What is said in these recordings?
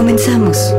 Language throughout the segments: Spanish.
Comenzamos.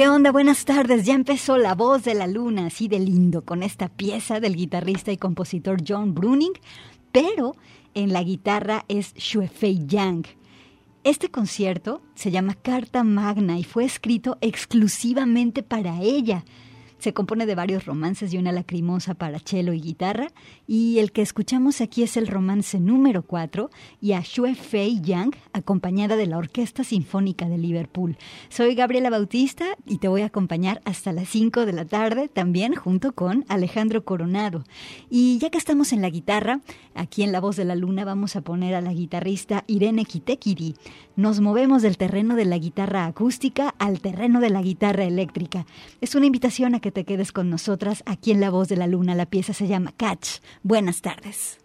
¿Qué onda? Buenas tardes. Ya empezó La Voz de la Luna, así de lindo, con esta pieza del guitarrista y compositor John Bruning. pero en la guitarra es Fei Yang. Este concierto se llama Carta Magna y fue escrito exclusivamente para ella. Se compone de varios romances y una lacrimosa para cello y guitarra, y el que escuchamos aquí es el romance número 4 y a Xue Fei Yang, acompañada de la Orquesta Sinfónica de Liverpool. Soy Gabriela Bautista y te voy a acompañar hasta las 5 de la tarde, también junto con Alejandro Coronado. Y ya que estamos en la guitarra, aquí en La Voz de la Luna vamos a poner a la guitarrista Irene Kitekiri. Nos movemos del terreno de la guitarra acústica al terreno de la guitarra eléctrica. Es una invitación a que te quedes con nosotras aquí en La Voz de la Luna. La pieza se llama Catch. Buenas tardes.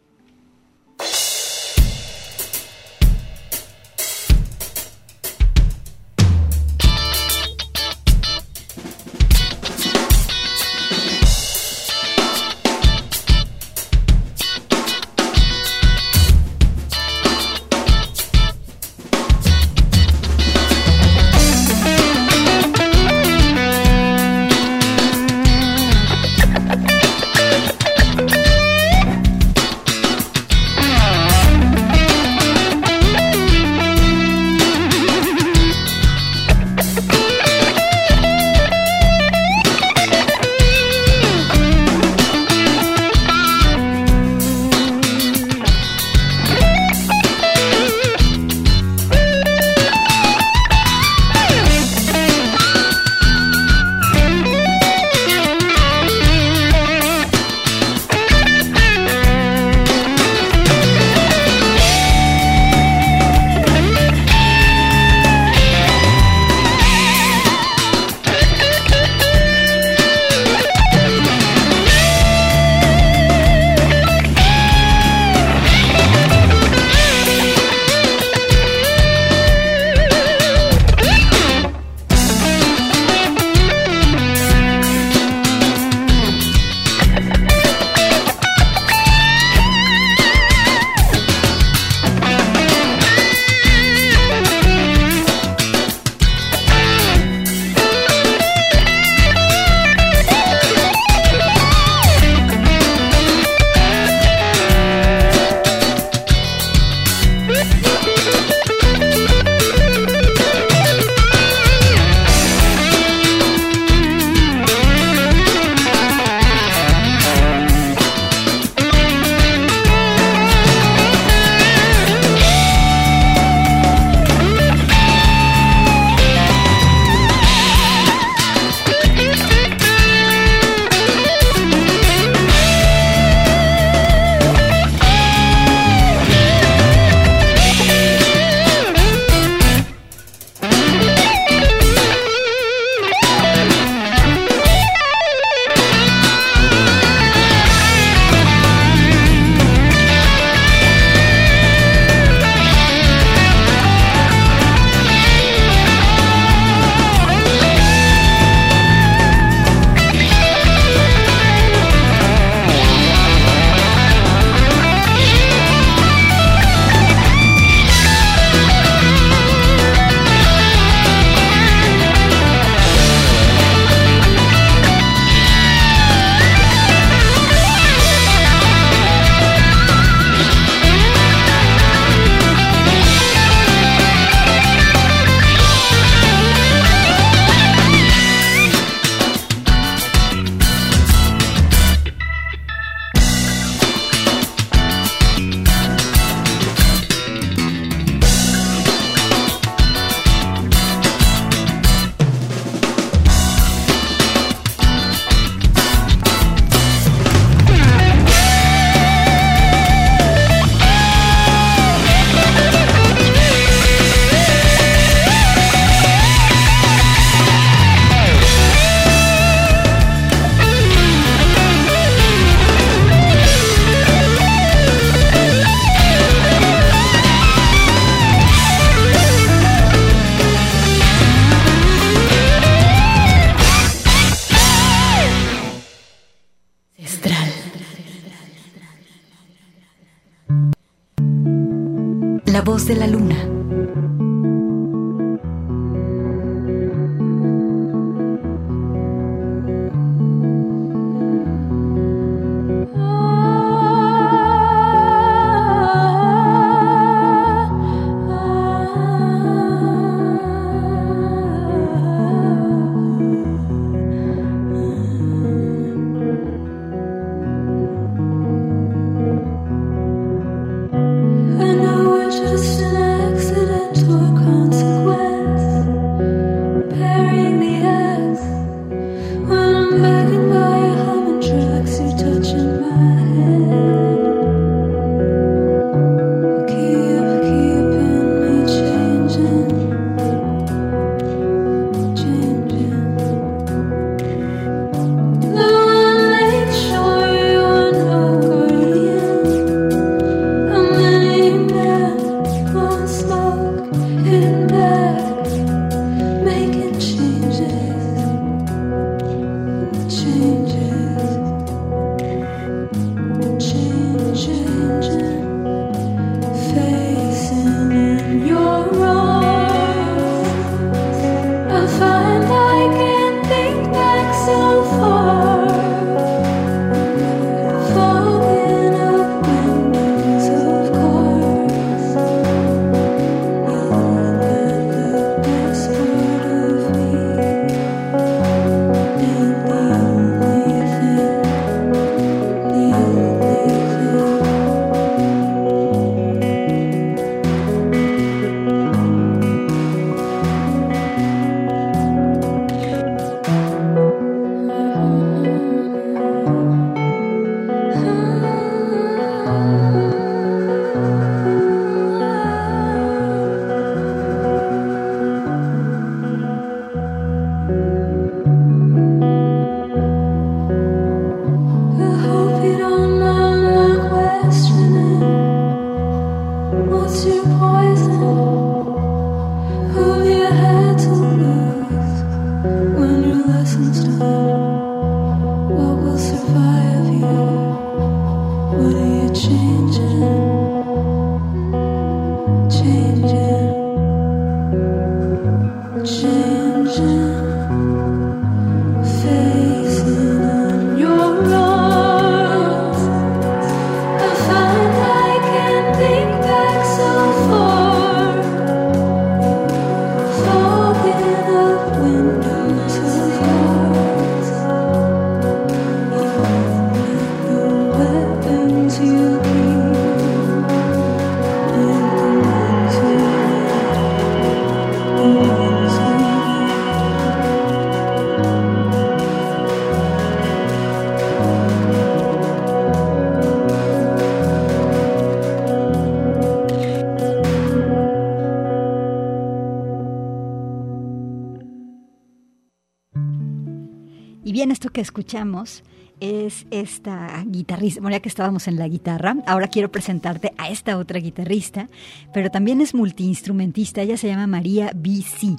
Que escuchamos es esta guitarrista, bueno, que estábamos en la guitarra, ahora quiero presentarte esta otra guitarrista, pero también es multiinstrumentista, ella se llama María BC.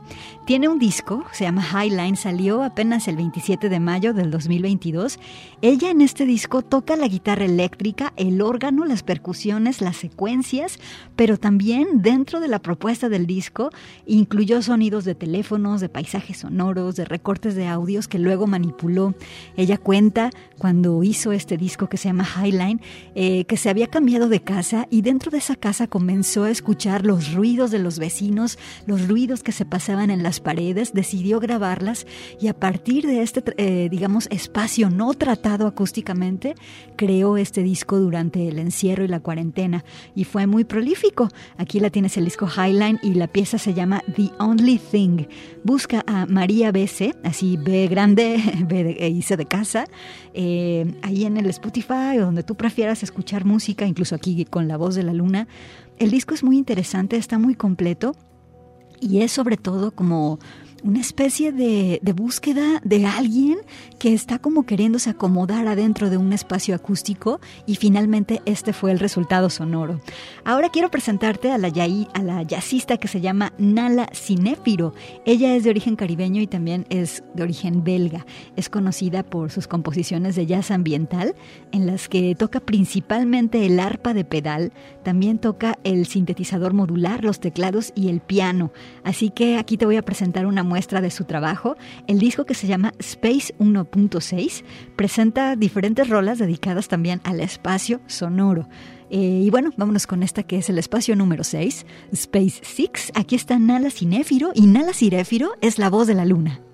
Tiene un disco, se llama Highline, salió apenas el 27 de mayo del 2022. Ella en este disco toca la guitarra eléctrica, el órgano, las percusiones, las secuencias, pero también dentro de la propuesta del disco incluyó sonidos de teléfonos, de paisajes sonoros, de recortes de audios que luego manipuló. Ella cuenta cuando hizo este disco que se llama Highline, eh, que se había cambiado de casa dentro de esa casa comenzó a escuchar los ruidos de los vecinos, los ruidos que se pasaban en las paredes, decidió grabarlas y a partir de este, eh, digamos, espacio no tratado acústicamente, creó este disco durante el encierro y la cuarentena y fue muy prolífico. Aquí la tienes el disco Highline y la pieza se llama The Only Thing. Busca a María BC, así B grande, B de, e hice de casa, eh, ahí en el Spotify o donde tú prefieras escuchar música, incluso aquí con la voz de la luna. El disco es muy interesante, está muy completo y es sobre todo como una especie de, búsqueda de alguien que está como queriéndose acomodar adentro de un espacio acústico y finalmente este fue el resultado sonoro. Ahora quiero presentarte a la, a la jazzista que se llama Nala Cinéfiro. Ella es de origen caribeño y también es de origen belga. Es conocida por sus composiciones de jazz ambiental en las que toca principalmente el arpa de pedal, también toca el sintetizador modular, los teclados y el piano. Así que aquí te voy a presentar una muestra de su trabajo. El disco que se llama Space 1.6 presenta diferentes rolas dedicadas también al espacio sonoro. Eh, y bueno, vámonos con esta que es el espacio número 6, Space 6. Aquí está Nala Cinéfiro y Nala Cinéfiro es la voz de la luna.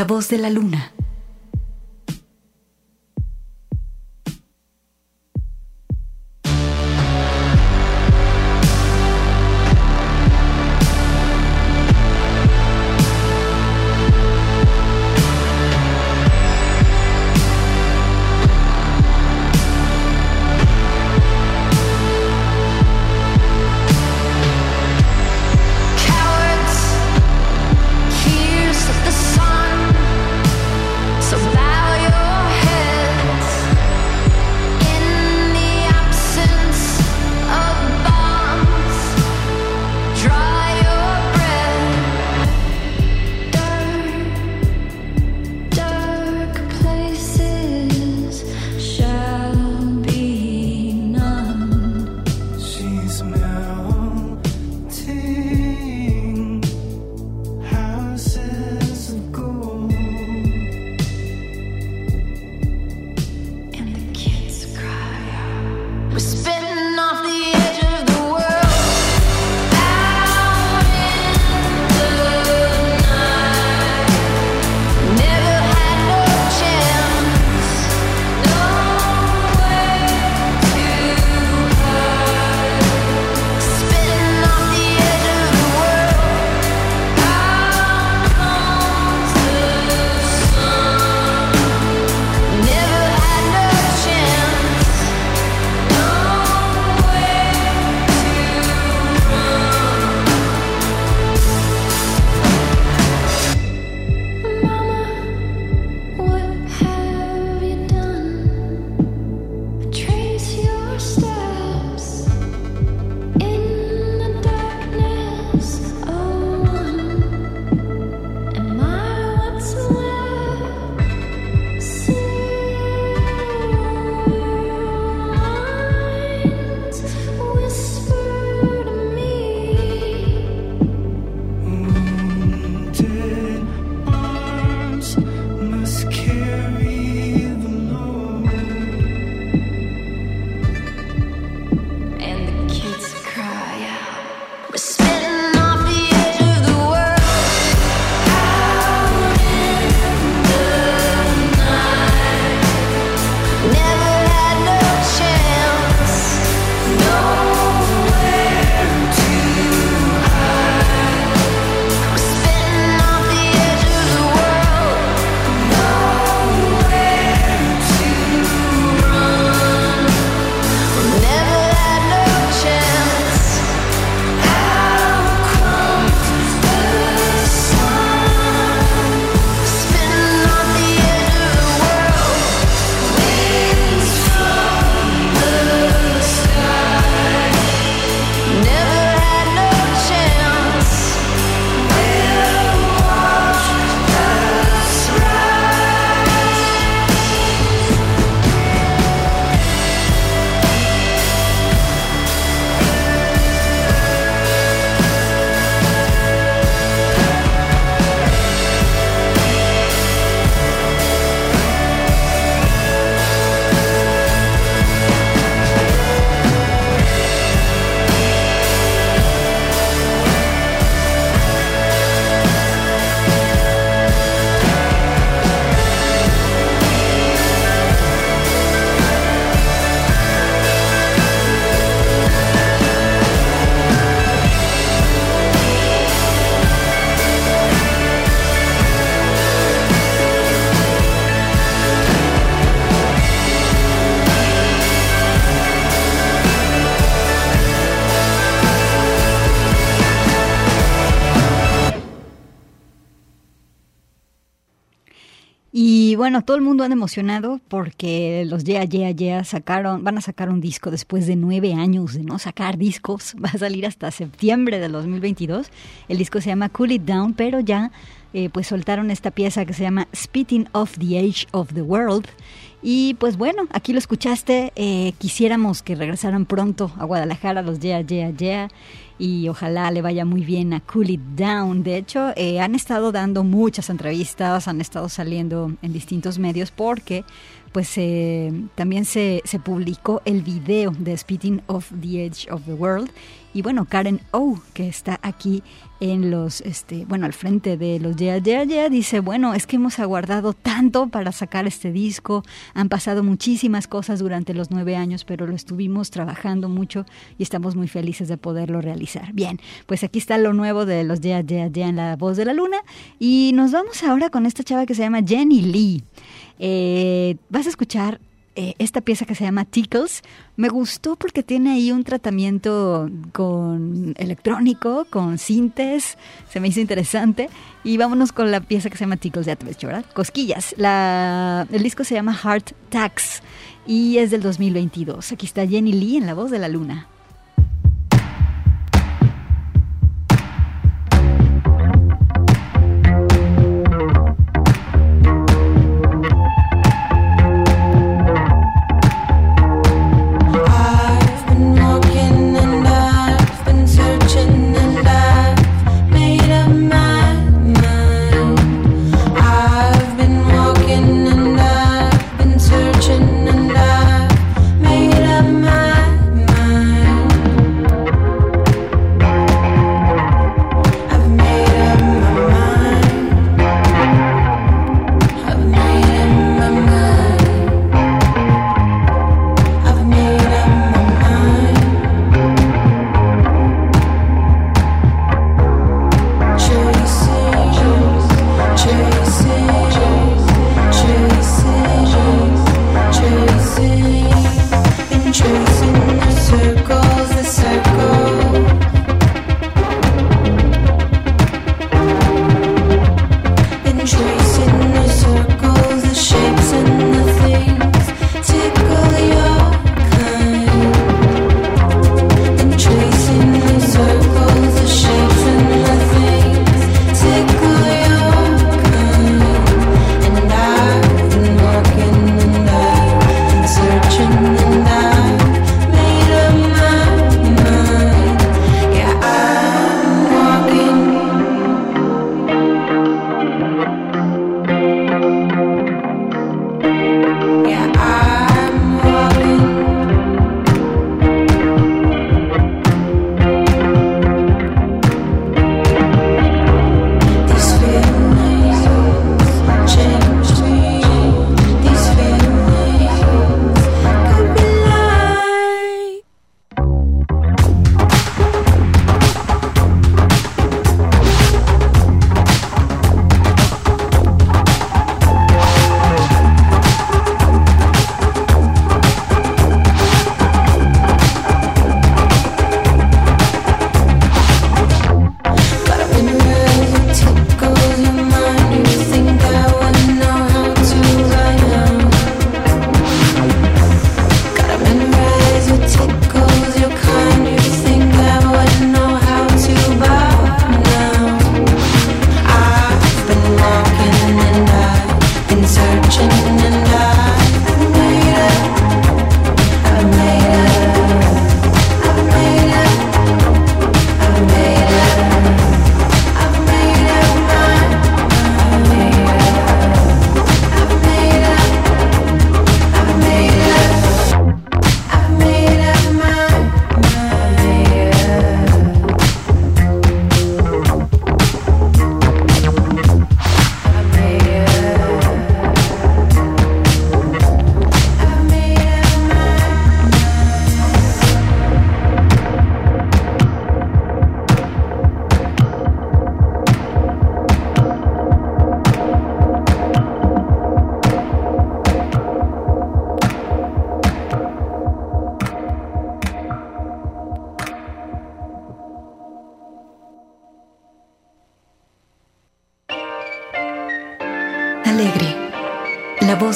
La voz de la luna. Bueno, todo el mundo anda emocionado porque los Yeah Yeah Yeah sacaron, van a sacar un disco después de nueve años de no sacar discos. Va a salir hasta septiembre del 2022. El disco se llama Cool It Down, pero ya eh, pues soltaron esta pieza que se llama Spitting of the Age of the World. Y pues bueno, aquí lo escuchaste. Eh, quisiéramos que regresaran pronto a Guadalajara los Yeah Yeah Yeah y ojalá le vaya muy bien a Cool It Down. De hecho, eh, han estado dando muchas entrevistas, han estado saliendo en distintos medios porque pues eh, también se, publicó el video de Speeding of the Edge of the World y bueno, Karen O, que está aquí en los, este, bueno, al frente de los Yeah, Yeah, Yeah, dice, bueno, es que hemos aguardado tanto para sacar este disco, han pasado muchísimas cosas durante los nueve años, pero lo estuvimos trabajando mucho y estamos muy felices de poderlo realizar. Bien, pues aquí está lo nuevo de los Yeah, Yeah, Yeah en la voz de la luna y nos vamos ahora con esta chava que se llama Jenny Lee. Eh, vas a escuchar eh, esta pieza que se llama Tickles. Me gustó porque tiene ahí un tratamiento con electrónico, con sintes, se me hizo interesante. Y vámonos con la pieza que se llama Tickles, ya te ves, ¿verdad? Cosquillas. La, el disco se llama Heart Tax y es del 2022. Aquí está Jenny Lee en La Voz de la Luna.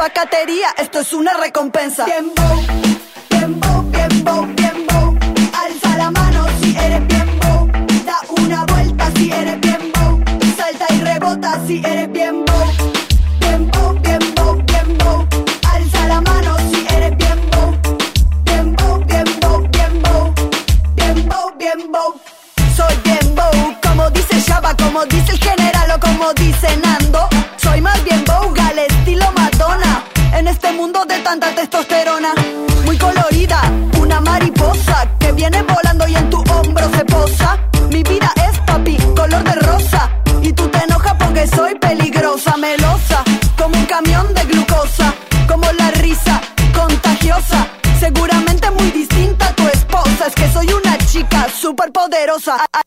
Pacatería, esto es una recompensa.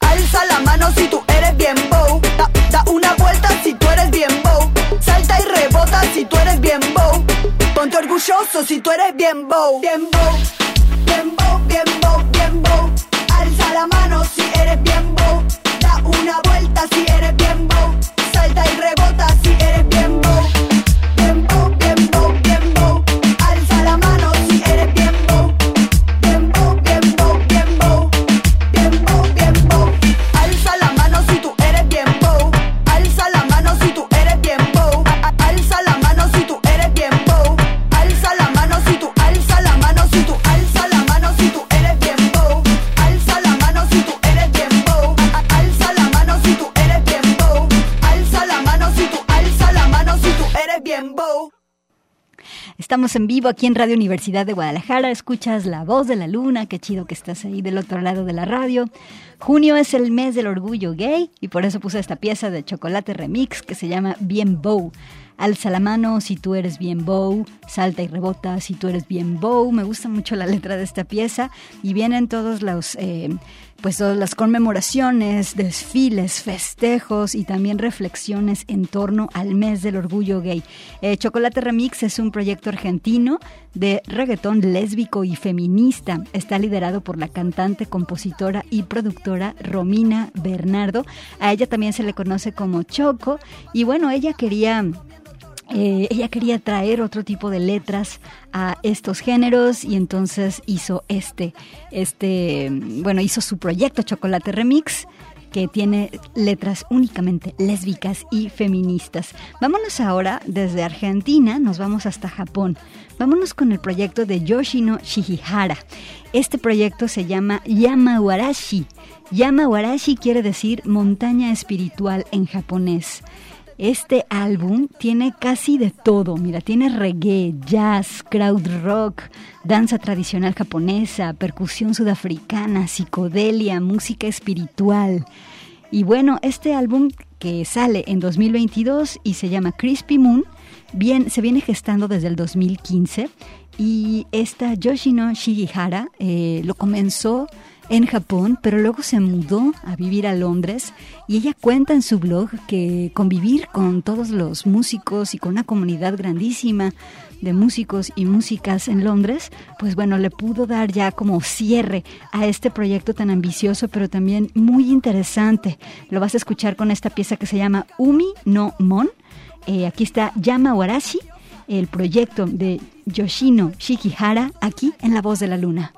Alza la mano si tú eres bien bow. Da, da una vuelta si tú eres bien bow. Salta y rebota si tú eres bien bow. Ponte orgulloso si tú eres bien bow. Bien bow. Estamos en vivo aquí en Radio Universidad de Guadalajara. Escuchas la voz de la luna. Qué chido que estás ahí del otro lado de la radio. Junio es el mes del orgullo gay y por eso puse esta pieza de chocolate remix que se llama Bien Bow. Alza la mano si tú eres bien bow, salta y rebota si tú eres bien bow. Me gusta mucho la letra de esta pieza y vienen todos los, eh, pues todas las conmemoraciones, desfiles, festejos y también reflexiones en torno al mes del orgullo gay. Eh, Chocolate Remix es un proyecto argentino de reggaetón lésbico y feminista. Está liderado por la cantante, compositora y productora Romina Bernardo. A ella también se le conoce como Choco y bueno, ella quería eh, ella quería traer otro tipo de letras a estos géneros y entonces hizo este, este, bueno, hizo su proyecto Chocolate Remix que tiene letras únicamente lésbicas y feministas. Vámonos ahora desde Argentina, nos vamos hasta Japón. Vámonos con el proyecto de Yoshino Shihihara. Este proyecto se llama Yamawarashi. Yamawarashi quiere decir montaña espiritual en japonés. Este álbum tiene casi de todo, mira, tiene reggae, jazz, crowd rock, danza tradicional japonesa, percusión sudafricana, psicodelia, música espiritual. Y bueno, este álbum que sale en 2022 y se llama Crispy Moon, bien, se viene gestando desde el 2015 y esta Yoshino Shigihara eh, lo comenzó en Japón, pero luego se mudó a vivir a Londres y ella cuenta en su blog que convivir con todos los músicos y con una comunidad grandísima de músicos y músicas en Londres, pues bueno, le pudo dar ya como cierre a este proyecto tan ambicioso, pero también muy interesante. Lo vas a escuchar con esta pieza que se llama Umi no Mon. Eh, aquí está Yama Warashi, el proyecto de Yoshino Shikihara, aquí en La Voz de la Luna.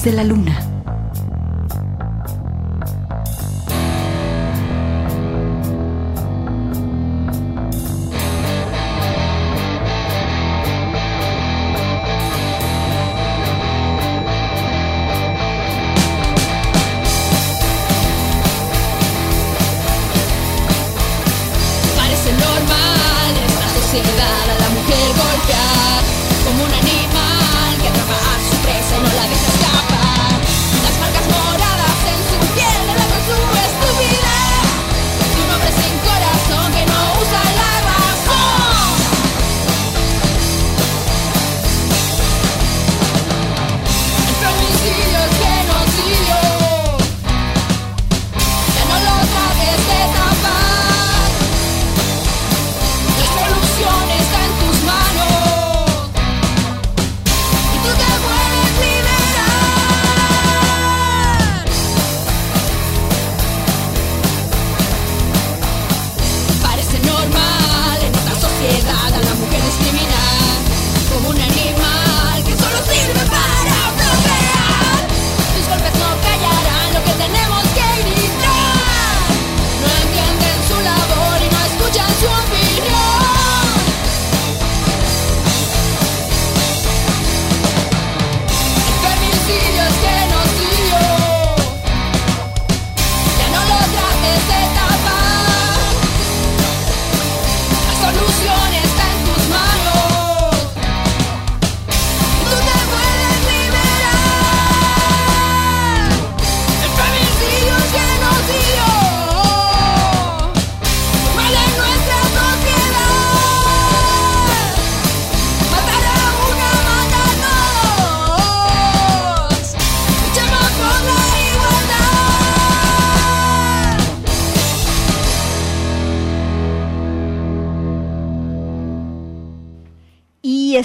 De la luna.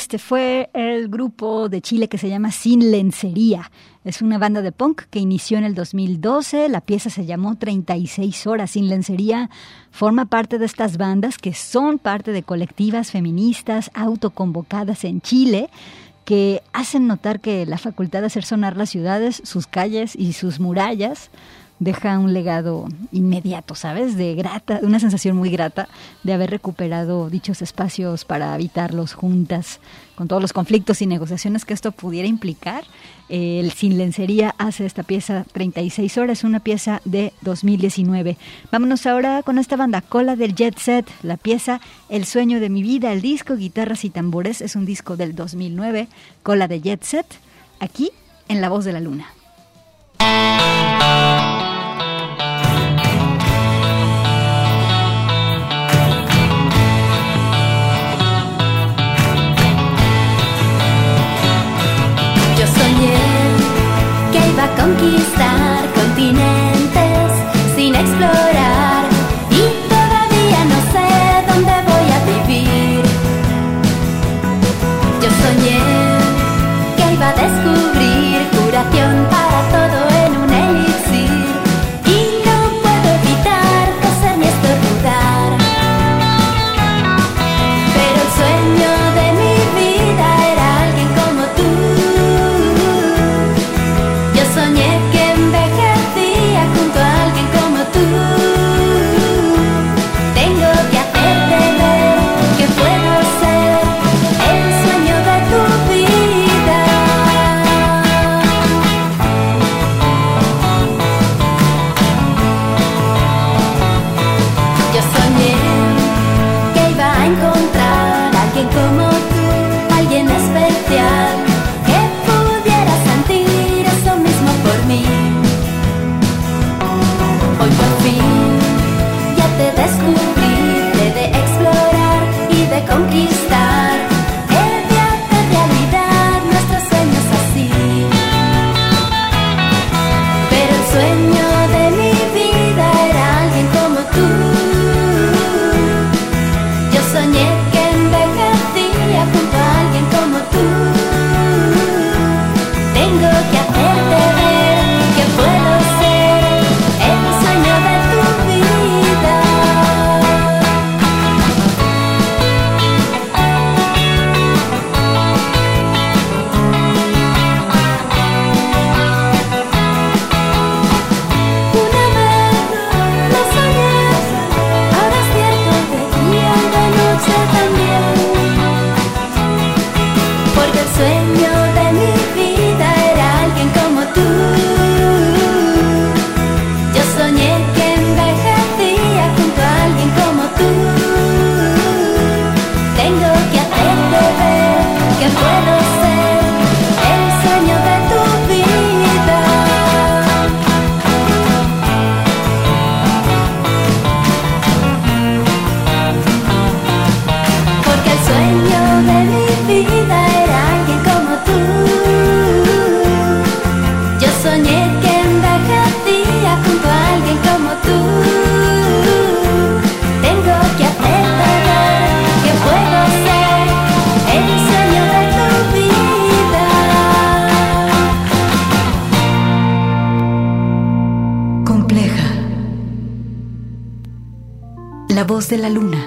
Este fue el grupo de Chile que se llama Sin Lencería. Es una banda de punk que inició en el 2012. La pieza se llamó 36 horas. Sin Lencería forma parte de estas bandas que son parte de colectivas feministas autoconvocadas en Chile que hacen notar que la facultad de hacer sonar las ciudades, sus calles y sus murallas deja un legado inmediato, ¿sabes? De grata, una sensación muy grata de haber recuperado dichos espacios para habitarlos juntas, con todos los conflictos y negociaciones que esto pudiera implicar. El Sin Lencería hace esta pieza 36 horas, una pieza de 2019. Vámonos ahora con esta banda, Cola del Jet Set, la pieza El sueño de mi vida, el disco Guitarras y Tambores, es un disco del 2009, Cola de Jet Set, aquí en La Voz de la Luna. Conquistar continentes de la luna.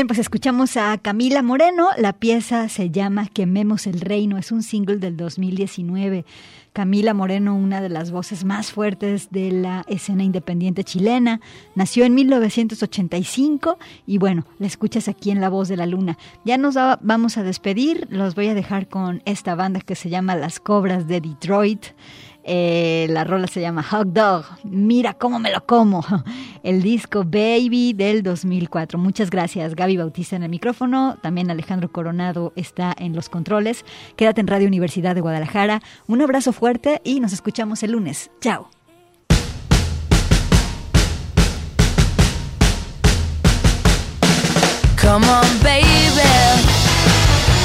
Bien, pues escuchamos a Camila Moreno. La pieza se llama Quememos el Reino. Es un single del 2019. Camila Moreno, una de las voces más fuertes de la escena independiente chilena, nació en 1985 y bueno, la escuchas aquí en La Voz de la Luna. Ya nos va- vamos a despedir. Los voy a dejar con esta banda que se llama Las Cobras de Detroit. Eh, la rola se llama Hot Dog. Mira cómo me lo como. El disco Baby del 2004. Muchas gracias, Gaby Bautista en el micrófono. También Alejandro Coronado está en los controles. Quédate en Radio Universidad de Guadalajara. Un abrazo fuerte y nos escuchamos el lunes. Chao. Come on, baby.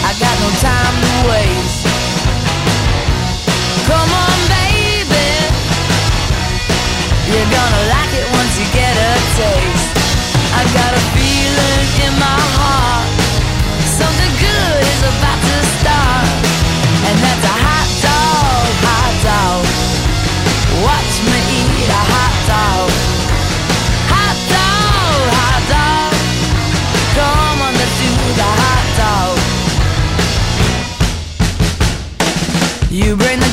I got no time to waste. You're gonna like it once you get a taste. I got a feeling in my heart. Something good is about to start. And that's a hot dog, hot dog. Watch me eat a hot dog. Hot dog, hot dog. Come on, let's do the hot dog. You bring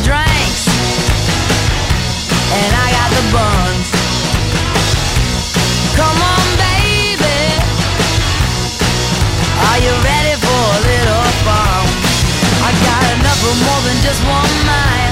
just one man.